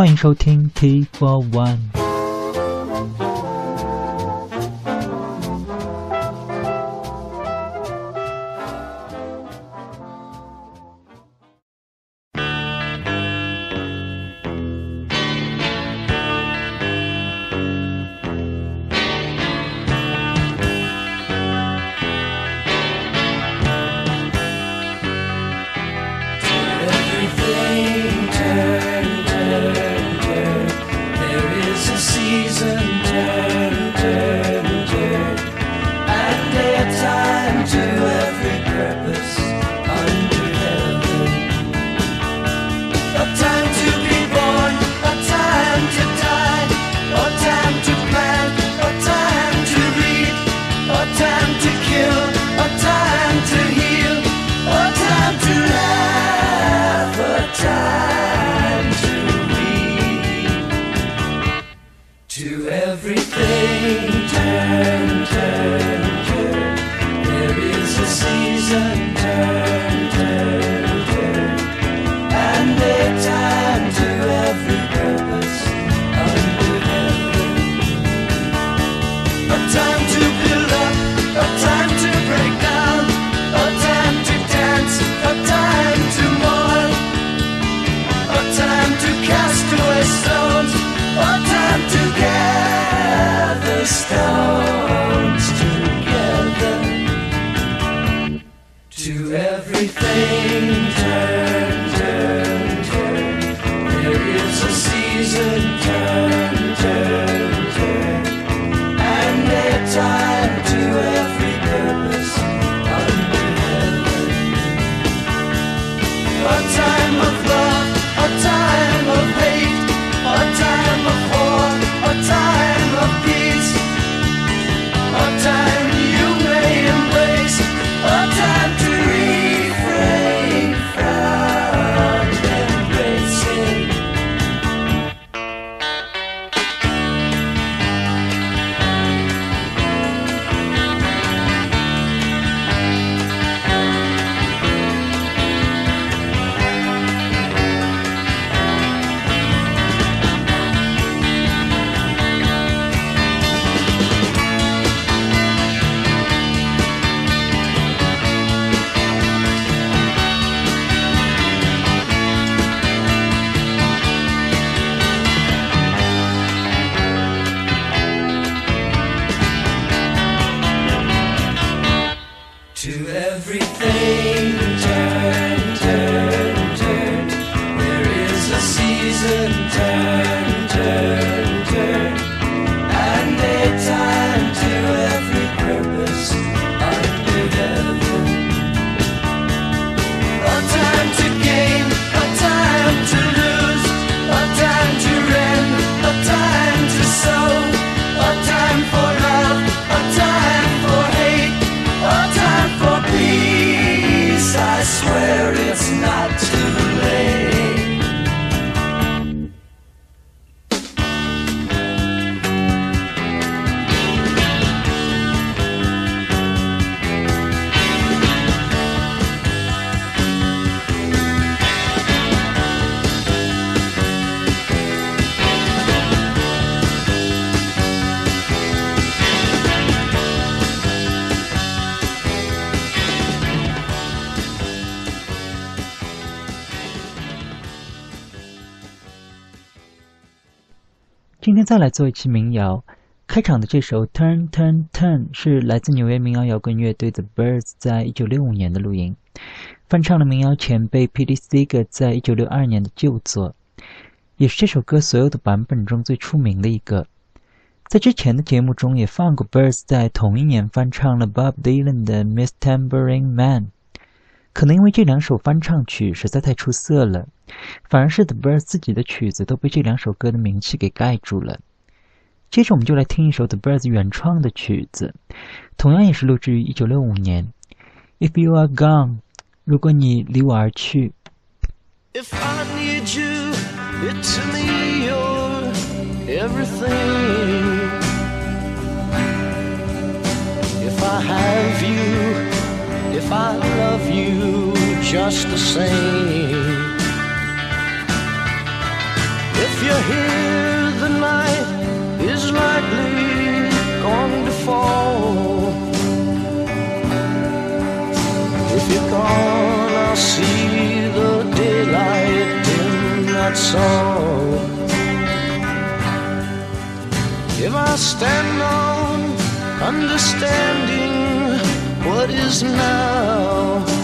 欢迎收听 T for One。今天再来做一期民谣，开场的这首《Turn Turn Turn》是来自纽约民谣摇滚乐队 The Birds 在一九六五年的录音，翻唱了民谣前辈 Pete Seeger 在一九六二年的旧作，也是这首歌所有的版本中最出名的一个。在之前的节目中也放过 Birds 在同一年翻唱了 Bob Dylan 的《Miss Tambourine Man》。可能因为这两首翻唱曲实在太出色了反而是 the Birds 自己的曲子都被这两首歌的名气给盖住了。接着我们就来听一首 the birds 原创的曲子同样也是录制于一九六五年。If you are gone 如果你离我而去。If i need you it's me or everything. If i have you if I love you just the same. If you you hear the night is likely going to fall? If you're gone, I'll see the daylight in that song. If I stand on understanding what is now,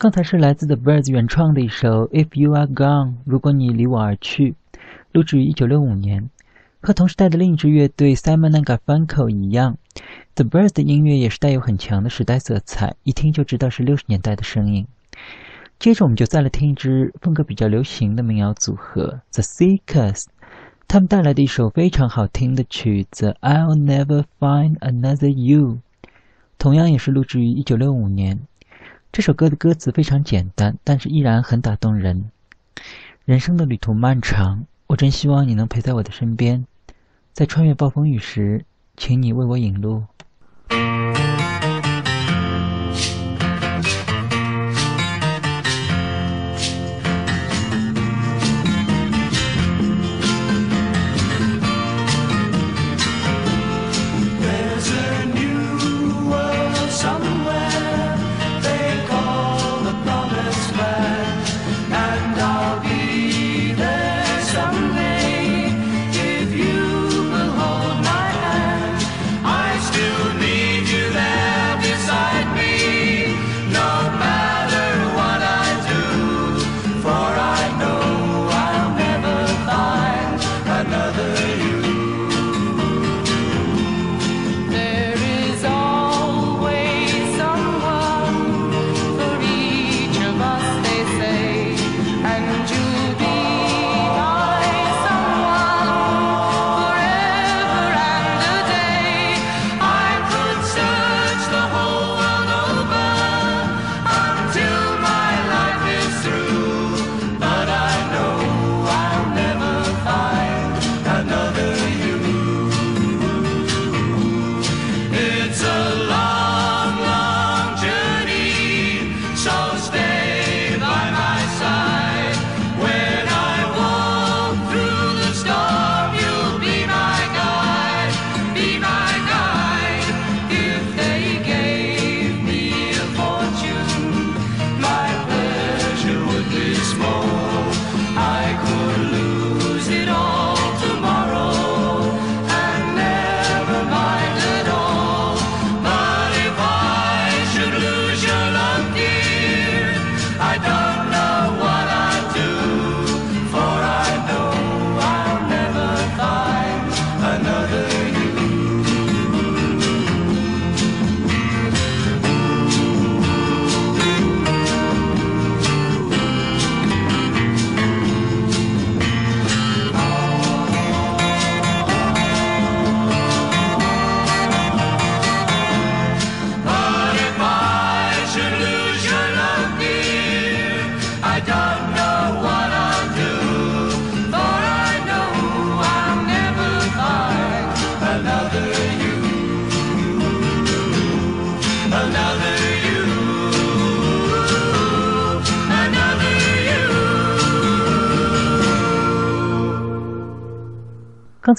刚才是来自 The Birds 原创的一首《If You Are Gone》，如果你离我而去，录制于一九六五年。和同时代的另一支乐队 Simon and Garfunkel 一样，The Birds 的音乐也是带有很强的时代色彩，一听就知道是六十年代的声音。接着我们就再来听一支风格比较流行的民谣组合 The Seekers，他们带来的一首非常好听的曲子《I'll Never Find Another You》，同样也是录制于一九六五年。这首歌的歌词非常简单，但是依然很打动人。人生的旅途漫长，我真希望你能陪在我的身边，在穿越暴风雨时，请你为我引路。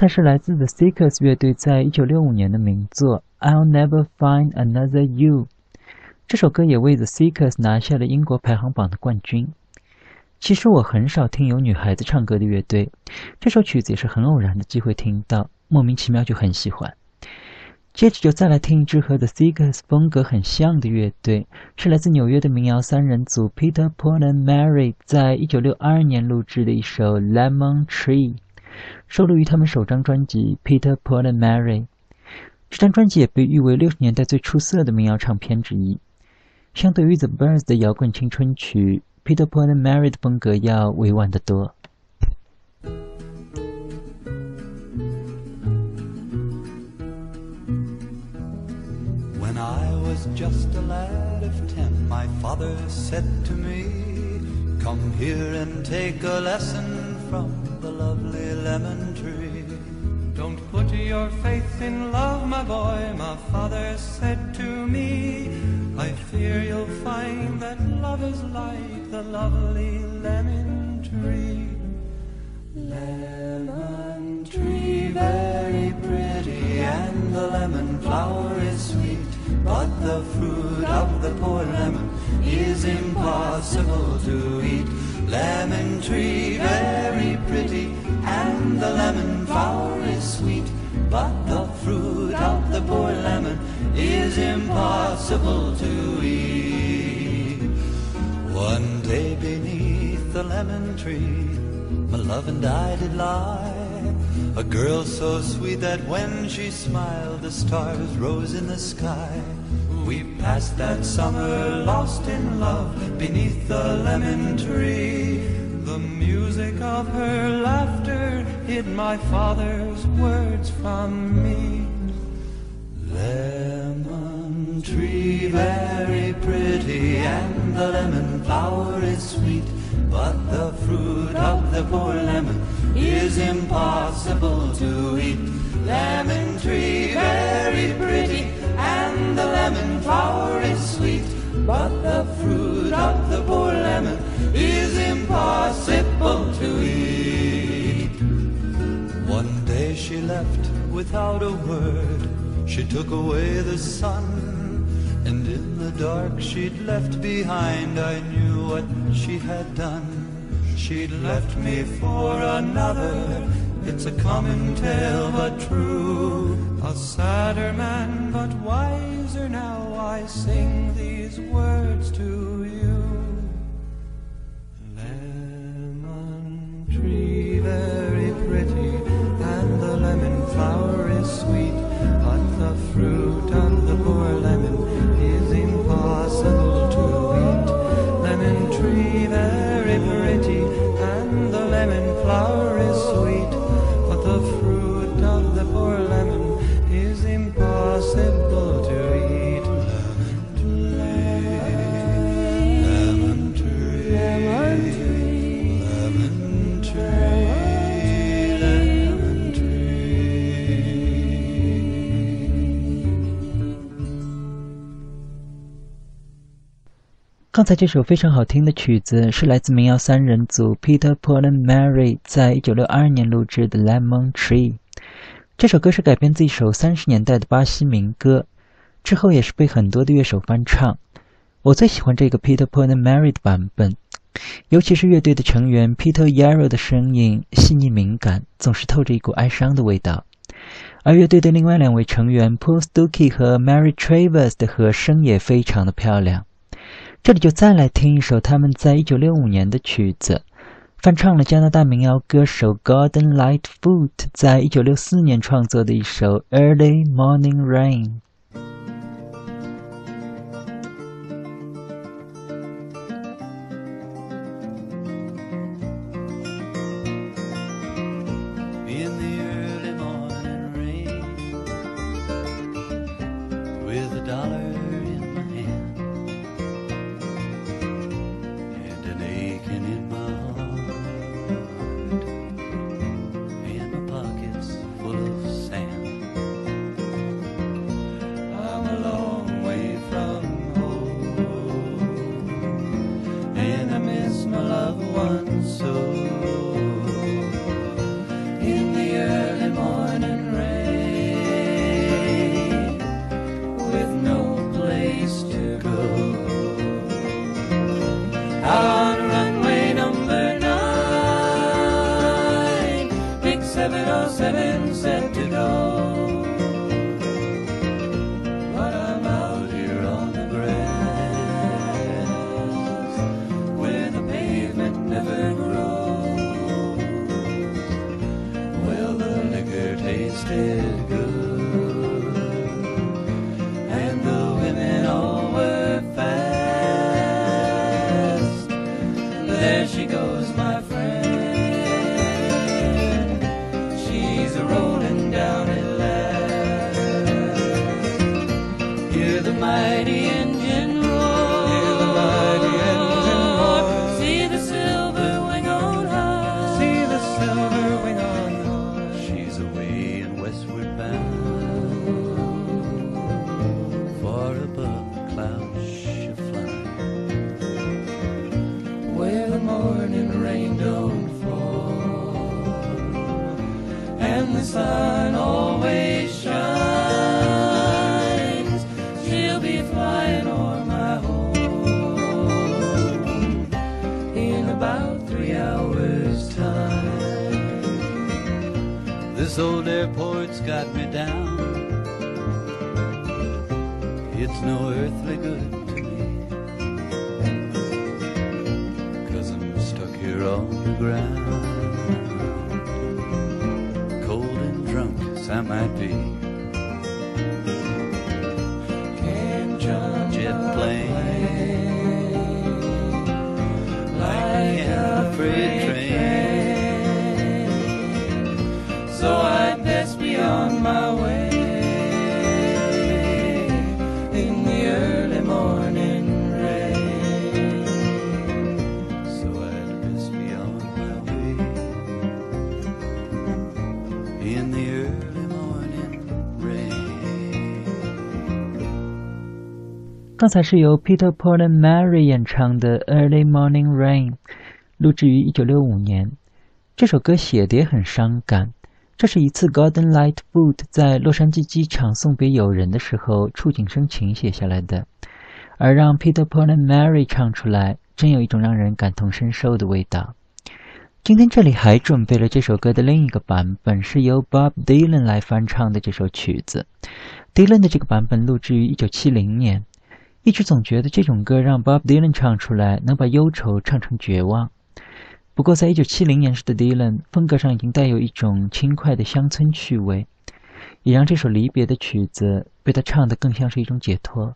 才是来自 The Seekers 乐队在一九六五年的名作《I'll Never Find Another You》。这首歌也为 The Seekers 拿下了英国排行榜的冠军。其实我很少听有女孩子唱歌的乐队，这首曲子也是很偶然的机会听到，莫名其妙就很喜欢。接着就再来听一支和 The Seekers 风格很像的乐队，是来自纽约的民谣三人组 Peter Paul and Mary 在一九六二年录制的一首《Lemon Tree》。收录于他们首张专辑《Peter Paul and Mary》。这张专辑也被誉为六十年代最出色的民谣唱片之一。相对于 The Birds 的摇滚青春曲，《Peter Paul and Mary》的风格要委婉得多。When I was just a lad of ten, my father said to me, Come here and take a lesson from the lovely lemon tree. Don't put your faith in love, my boy, my father said to me. I fear you'll find that love is like the lovely lemon tree. Lemon tree, very pretty, and the lemon flower is sweet. But the fruit of the poor lemon is impossible to eat. Lemon tree, very pretty, and the lemon flower is sweet. But the fruit of the poor lemon is impossible to eat. One day beneath the lemon tree, my love and I did lie. A girl so sweet that when she smiled, the stars rose in the sky. We passed that summer lost in love beneath the lemon tree. The music of her laughter hid my father's words from me. Lemon tree, very pretty, and the lemon flower is sweet. But the fruit of the poor lemon is impossible to eat. Lemon tree, very pretty, the lemon flower is sweet. But the fruit of the poor lemon is impossible to eat. One day she left without a word. She took away the sun, and in the dark she'd left behind, I knew what she had done. She'd left me for another. It's a common tale, but true. A sadder man, but wiser now, I sing these words to you. Lemon tree, very 这首非常好听的曲子是来自民谣三人组 Peter Paul and Mary 在一九六二年录制的《Lemon Tree》。这首歌是改编自一首三十年代的巴西民歌，之后也是被很多的乐手翻唱。我最喜欢这个 Peter Paul and Mary 的版本，尤其是乐队的成员 Peter Yarrow 的声音细腻敏感，总是透着一股哀伤的味道。而乐队的另外两位成员 Paul Stuckey 和 Mary Travers 的和声也非常的漂亮。这里就再来听一首他们在一九六五年的曲子，翻唱了加拿大民谣歌手 Gordon Lightfoot 在一九六四年创作的一首《Early Morning Rain》。Mighty got me down. It's no earthly good to me. Cause I'm stuck here on the ground. Cold and drunk as I might be. 刚才是由 Peter Paul and Mary 演唱的《Early Morning Rain》，录制于1965年。这首歌写的也很伤感。这是一次 Gordon Lightfoot 在洛杉矶机场送别友人的时候触景生情写下来的，而让 Peter Paul and Mary 唱出来，真有一种让人感同身受的味道。今天这里还准备了这首歌的另一个版本，是由 Bob Dylan 来翻唱的这首曲子。Dylan 的这个版本录制于1970年。一直总觉得这种歌让 Bob Dylan 唱出来，能把忧愁唱成绝望。不过，在一九七零年时的 Dylan 风格上已经带有一种轻快的乡村趣味，也让这首离别的曲子被他唱得更像是一种解脱。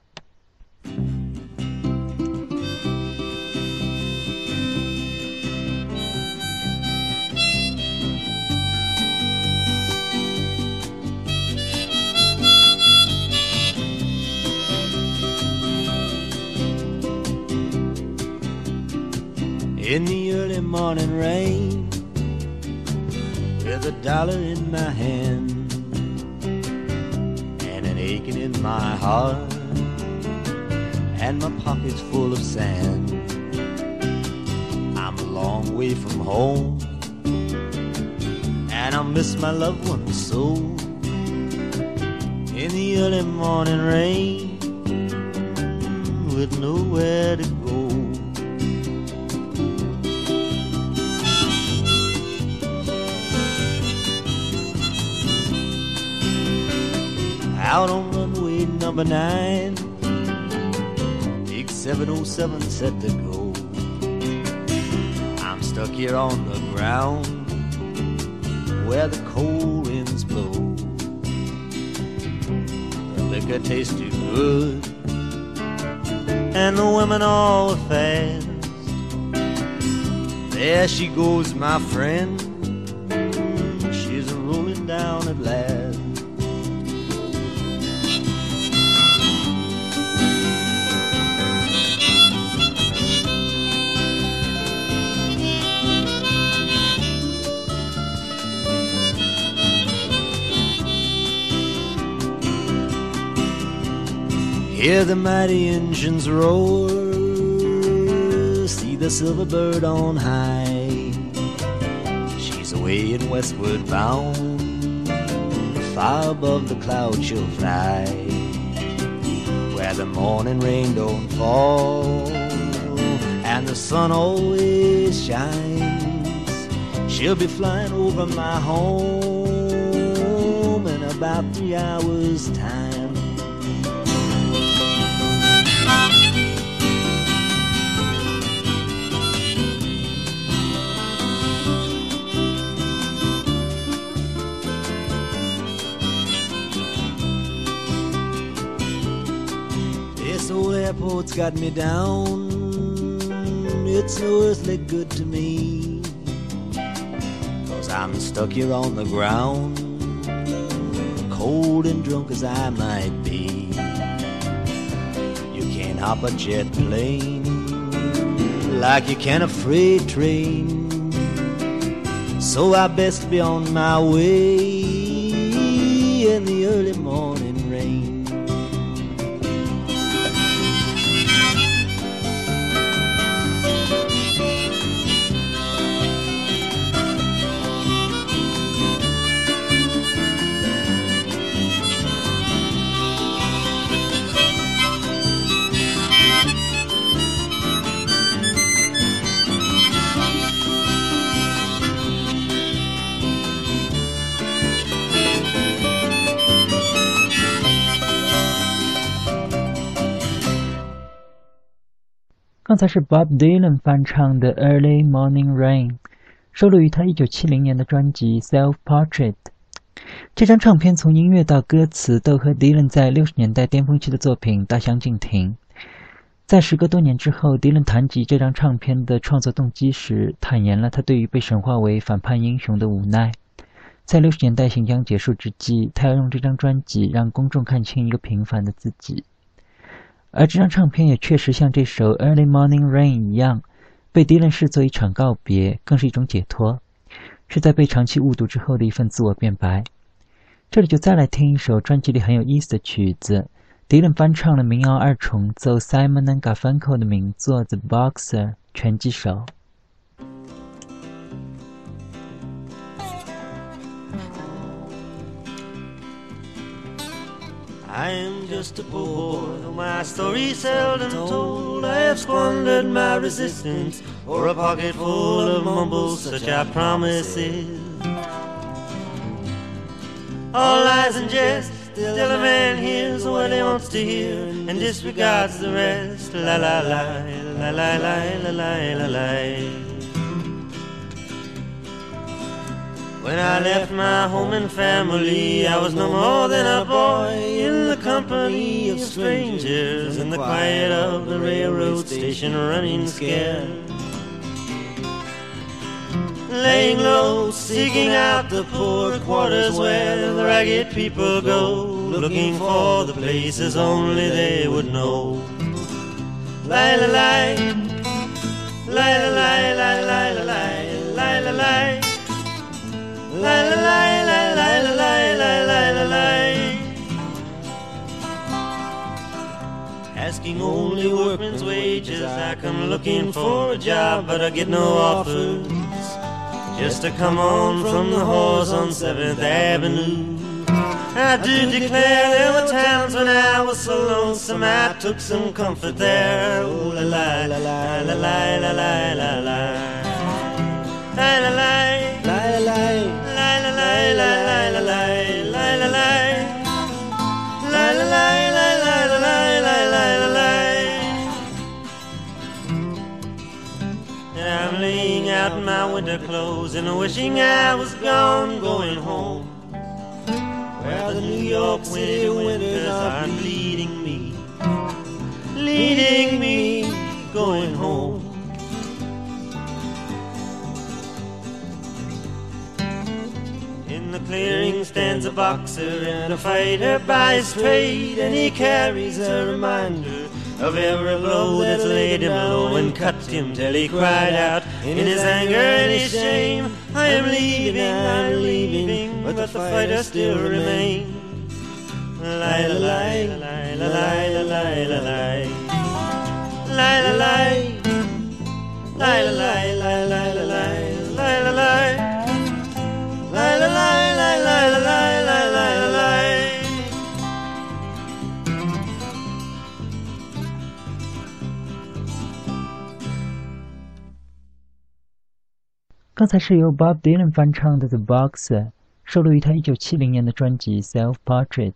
In the early morning rain, with a dollar in my hand and an aching in my heart, and my pockets full of sand. I'm a long way from home, and I miss my loved ones so. In the early morning rain, with nowhere to go. Out on runway number nine. Big 707 set to go. I'm stuck here on the ground where the cold winds blow. The liquor tastes too good, and the women all are fast. There she goes, my friend. Hear the mighty engines roar, see the silver bird on high. She's away in westward bound, far above the clouds she'll fly, where the morning rain don't fall, and the sun always shines. She'll be flying over my home in about three hours' time. Airport's got me down. It's no earthly good to me. Cause I'm stuck here on the ground, cold and drunk as I might be. You can't hop a jet plane like you can a freight train. So I best be on my way 刚才是 Bob Dylan 翻唱的《Early Morning Rain》，收录于他1970年的专辑《Self Portrait》。这张唱片从音乐到歌词都和 Dylan 在60年代巅峰期的作品大相径庭。在时隔多年之后，Dylan 谈及这张唱片的创作动机时，坦言了他对于被神化为反叛英雄的无奈。在60年代行将结束之际，他要用这张专辑让公众看清一个平凡的自己。而这张唱片也确实像这首《Early Morning Rain》一样，被迪伦视作一场告别，更是一种解脱，是在被长期误读之后的一份自我辩白。这里就再来听一首专辑里很有意思的曲子迪伦翻唱了民谣二重奏 Simon and Garfunkel 的名作《The Boxer》拳击手。I am just a poor boy, my story's seldom told. I have squandered my resistance for a pocket full of mumbles, such are promises. All lies and jest, still a man hears what he wants to hear and disregards the rest. La la la, la la la la la la la. When I left my home and family, I was no more than a boy in the company of strangers in the quiet of the railroad station running scared. Laying low, seeking out the poor quarters where the ragged people go, looking for the places only they would know. La la, la la la la la la la la Asking only workman's wages, I come looking for a job, but I get no offers. Just to come on from the horse on 7th Avenue. I do declare there were times when I was so lonesome I took some comfort there. Oh la la la la la la la la la la la la out my winter clothes and wishing I was gone, going home. Where the New York City winters are leading me, leading me, going home. In the clearing stands a boxer and a fighter by his trade, and he carries a reminder of every blow that's laid him low and cut him till he cried out in his anger and his shame, I am leaving, I am leaving, but the fighter still remains. Lie, la, lie, lie, la, lie, la, lie, la, lie. Lie, la, lie. Lie, la, lie, lie, lie, la, lie, lie, la, lie. Lie, la, lie, lie, lie, la, lie, lie, lie, 刚才是由 Bob Dylan 翻唱的《The Boxer》，收录于他1970年的专辑《Self Portrait》。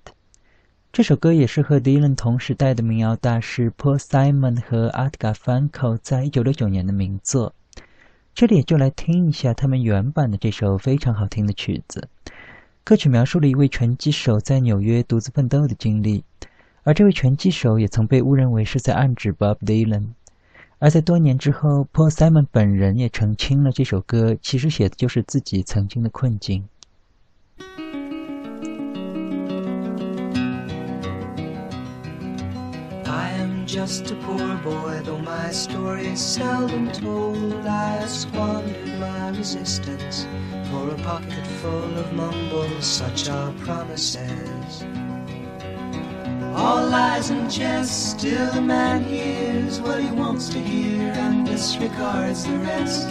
这首歌也是和 Dylan 同时代的民谣大师 Paul Simon 和 Art Garfunkel 在1969年的名作。这里也就来听一下他们原版的这首非常好听的曲子。歌曲描述了一位拳击手在纽约独自奋斗的经历，而这位拳击手也曾被误认为是在暗指 Bob Dylan。而在多年之后，Paul Simon 本人也澄清了这首歌其实写的就是自己曾经的困境。just a poor boy, though my story is seldom told. I squandered my resistance for a pocket full of mumbles, such are promises. All lies and jest, still a man hears what he wants to hear and disregards the rest.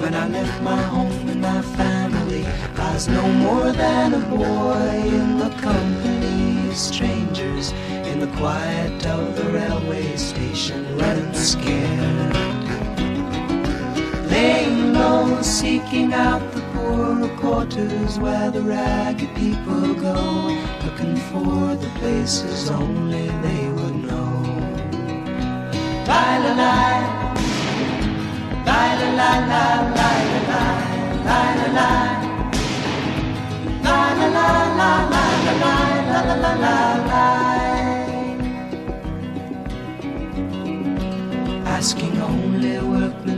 When I left my home and my family, I was no more than a boy in the company of strangers in the quiet of the railway station, running scared. Laying low, seeking out the poorer quarters where the ragged people go, looking for the places only they would know. La la la. La la la la la la la la la La Asking only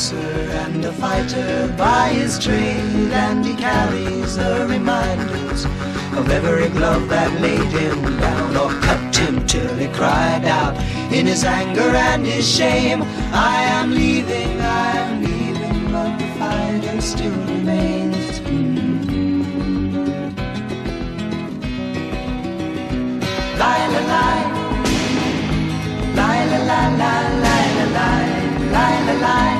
Boxer and a fighter by his trade, and he carries the reminders of every glove that laid him down or cut him till he cried out in his anger and his shame. I am leaving, I am leaving, but the fighter still remains. Lie, la, lie. Lie, la, la, la, lie, la, lie. Lie, la, lie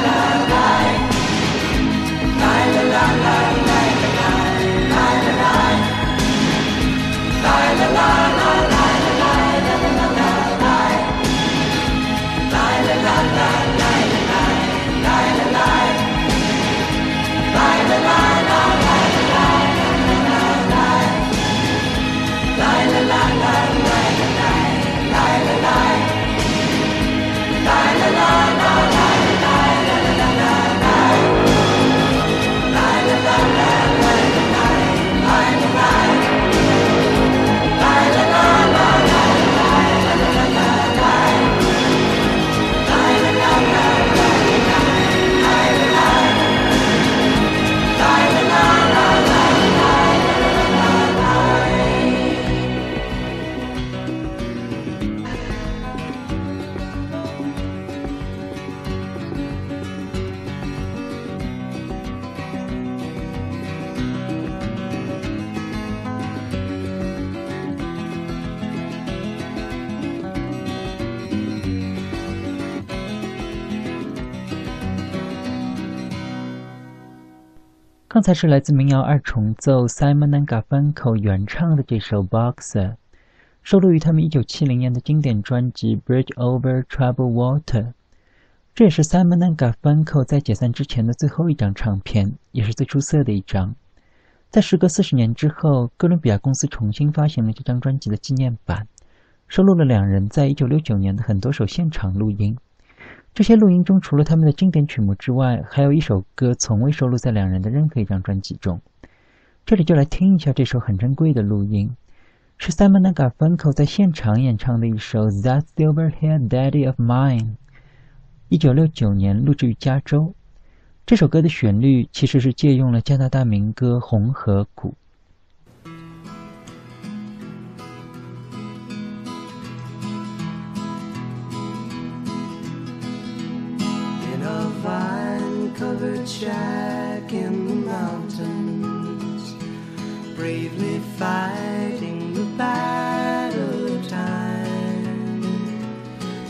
刚才是来自民谣二重奏 Simon and Garfunkel 原唱的这首《Boxer》，收录于他们1970年的经典专辑《Bridge Over Troubled Water》。这也是 Simon and Garfunkel 在解散之前的最后一张唱片，也是最出色的一张。在时隔四十年之后，哥伦比亚公司重新发行了这张专辑的纪念版，收录了两人在1969年的很多首现场录音。这些录音中，除了他们的经典曲目之外，还有一首歌从未收录在两人的任何一张专辑中。这里就来听一下这首很珍贵的录音，是 Simon g a f u n k e l 在现场演唱的一首《That Silver-Haired Daddy of Mine》，一九六九年录制于加州。这首歌的旋律其实是借用了加拿大民歌《红河谷》。Shack in the mountains, bravely fighting the battle of time.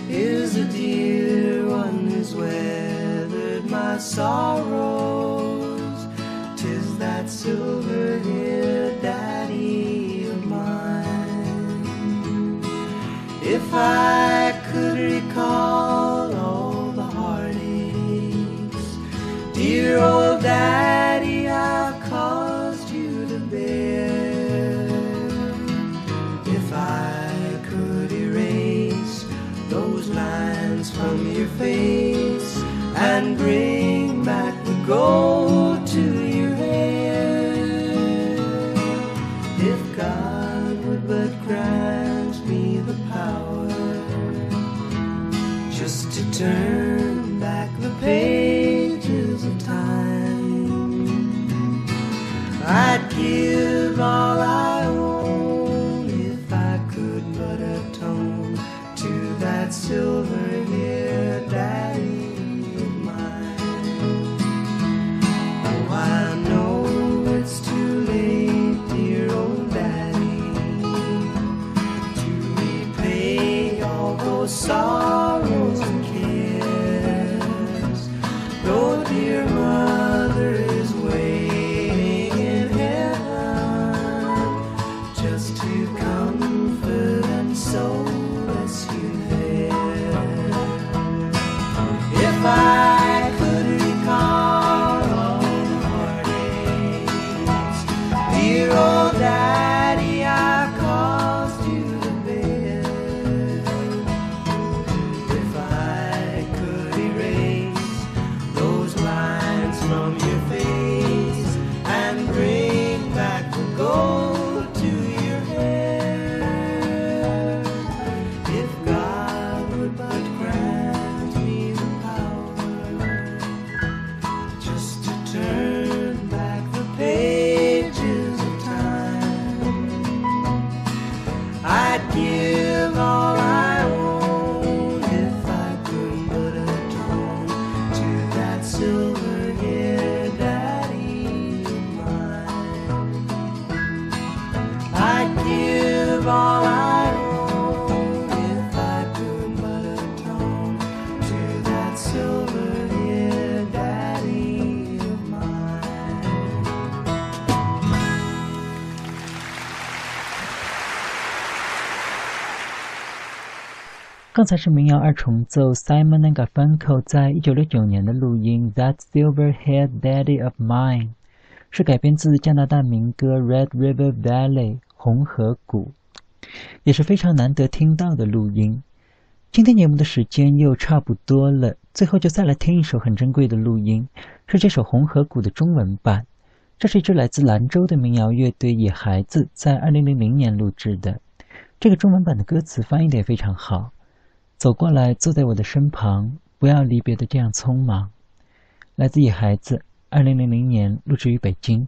Is a dear one who's weathered my sorrows, tis that silver haired daddy of mine. If I old daddy, I've caused you to bear. If I could erase those lines from your face and bring 刚才是民谣二重奏 Simon and Garfunkel 在一九六九年的录音《That Silver-Haired Daddy of Mine》，是改编自加拿大民歌《Red River Valley》红河谷，也是非常难得听到的录音。今天节目的时间又差不多了，最后就再来听一首很珍贵的录音，是这首《红河谷》的中文版。这是一支来自兰州的民谣乐队野孩子在二零零零年录制的。这个中文版的歌词翻译的也非常好。走过来，坐在我的身旁，不要离别的这样匆忙。来自野孩子，二零零零年录制于北京。